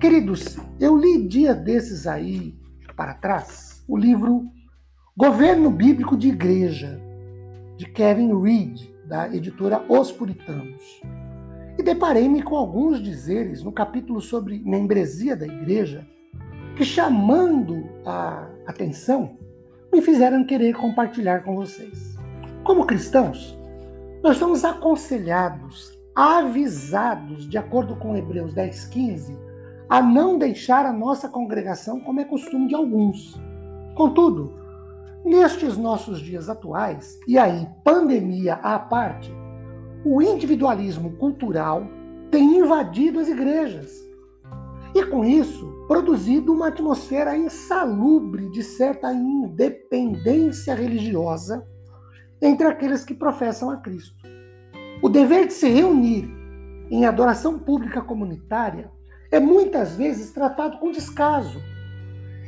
Queridos, eu li dia desses aí para trás o livro Governo Bíblico de Igreja, de Kevin Reed, da editora Os Puritanos. E deparei-me com alguns dizeres no capítulo sobre membresia da igreja que, chamando a atenção, me fizeram querer compartilhar com vocês. Como cristãos, nós somos aconselhados, avisados, de acordo com Hebreus 10, 15, a não deixar a nossa congregação como é costume de alguns. Contudo, nestes nossos dias atuais, e aí pandemia à parte, o individualismo cultural tem invadido as igrejas. E com isso, produzido uma atmosfera insalubre de certa independência religiosa entre aqueles que professam a Cristo. O dever de se reunir em adoração pública comunitária é muitas vezes tratado com descaso.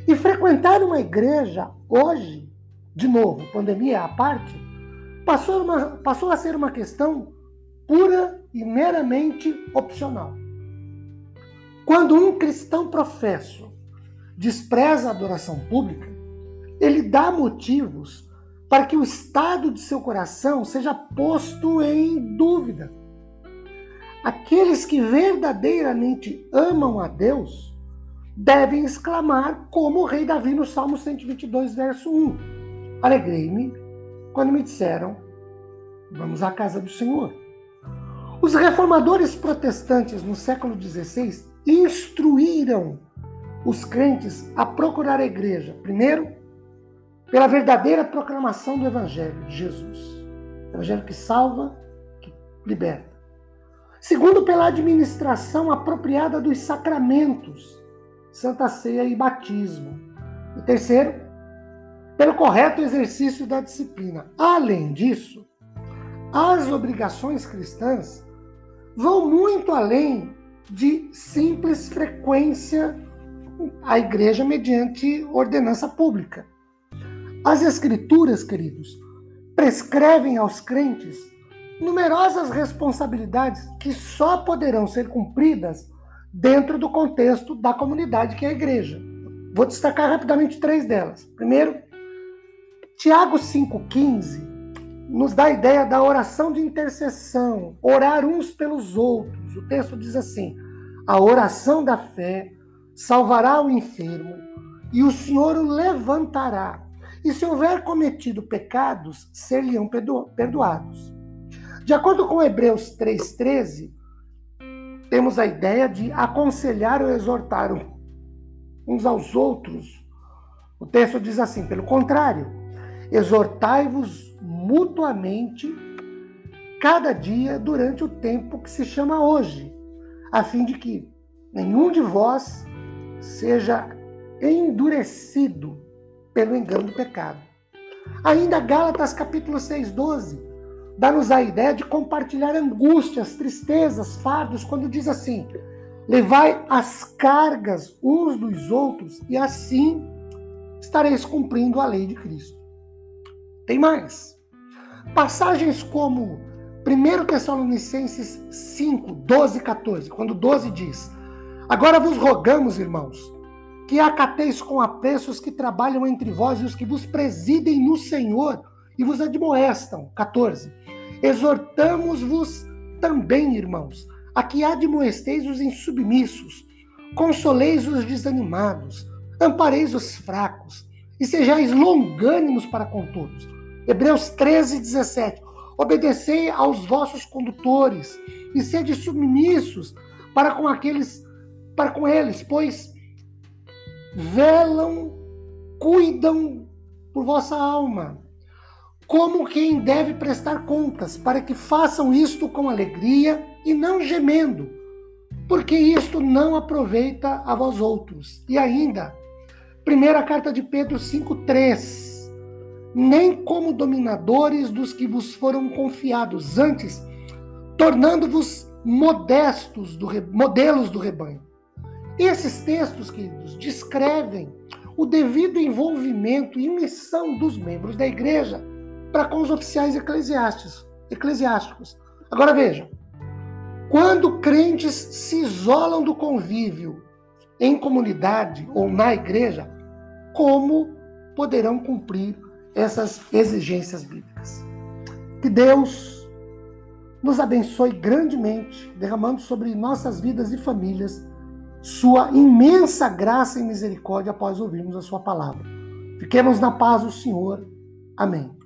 E frequentar uma igreja hoje, de novo, pandemia à parte, passou, uma, passou a ser uma questão pura e meramente opcional. Quando um cristão professo despreza a adoração pública, ele dá motivos para que o estado de seu coração seja posto em dúvida. Aqueles que verdadeiramente amam a Deus devem exclamar, como o rei Davi no Salmo 122, verso 1. Alegrei-me quando me disseram: Vamos à casa do Senhor. Os reformadores protestantes no século XVI instruíram os crentes a procurar a igreja, primeiro, pela verdadeira proclamação do Evangelho de Jesus. Evangelho que salva, que liberta. Segundo, pela administração apropriada dos sacramentos, Santa Ceia e batismo. E terceiro, pelo correto exercício da disciplina. Além disso, as obrigações cristãs vão muito além de simples frequência à igreja mediante ordenança pública. As Escrituras, queridos, prescrevem aos crentes numerosas responsabilidades que só poderão ser cumpridas dentro do contexto da comunidade que é a igreja. Vou destacar rapidamente três delas. Primeiro, Tiago 5,15 nos dá a ideia da oração de intercessão, orar uns pelos outros. O texto diz assim: a oração da fé salvará o enfermo e o Senhor o levantará. E se houver cometido pecados, ser-lhe-ão perdoados. De acordo com Hebreus 3,13, temos a ideia de aconselhar ou exortar uns aos outros. O texto diz assim: pelo contrário, exortai-vos mutuamente cada dia durante o tempo que se chama hoje, a fim de que nenhum de vós seja endurecido pelo engano do pecado. Ainda Gálatas capítulo 6, 12 dá-nos a ideia de compartilhar angústias, tristezas, fardos, quando diz assim: levai as cargas uns dos outros e assim estareis cumprindo a lei de Cristo. Tem mais. Passagens como 1 Tessalonicenses 5, 12 e 14, quando 12 diz: Agora vos rogamos, irmãos, que acateis com apreço os que trabalham entre vós e os que vos presidem no Senhor e vos admoestam. 14. Exortamos-vos também, irmãos, a que admoesteis os insubmissos, consoleis os desanimados, ampareis os fracos e sejais longânimos para com todos. Hebreus 13, 17. Obedecei aos vossos condutores e sede submissos para com aqueles, para com eles, pois velam, cuidam por vossa alma, como quem deve prestar contas, para que façam isto com alegria e não gemendo, porque isto não aproveita a vós outros. E ainda, primeira carta de Pedro 5:3, nem como dominadores dos que vos foram confiados, antes tornando-vos modestos do modelos do rebanho. Esses textos, queridos, descrevem o devido envolvimento e missão dos membros da igreja para com os oficiais eclesiásticos. eclesiásticos. Agora vejam, quando crentes se isolam do convívio em comunidade ou na igreja, como poderão cumprir essas exigências bíblicas? Que Deus nos abençoe grandemente, derramando sobre nossas vidas e famílias sua imensa graça e misericórdia após ouvirmos a sua palavra. Fiquemos na paz do Senhor. Amém.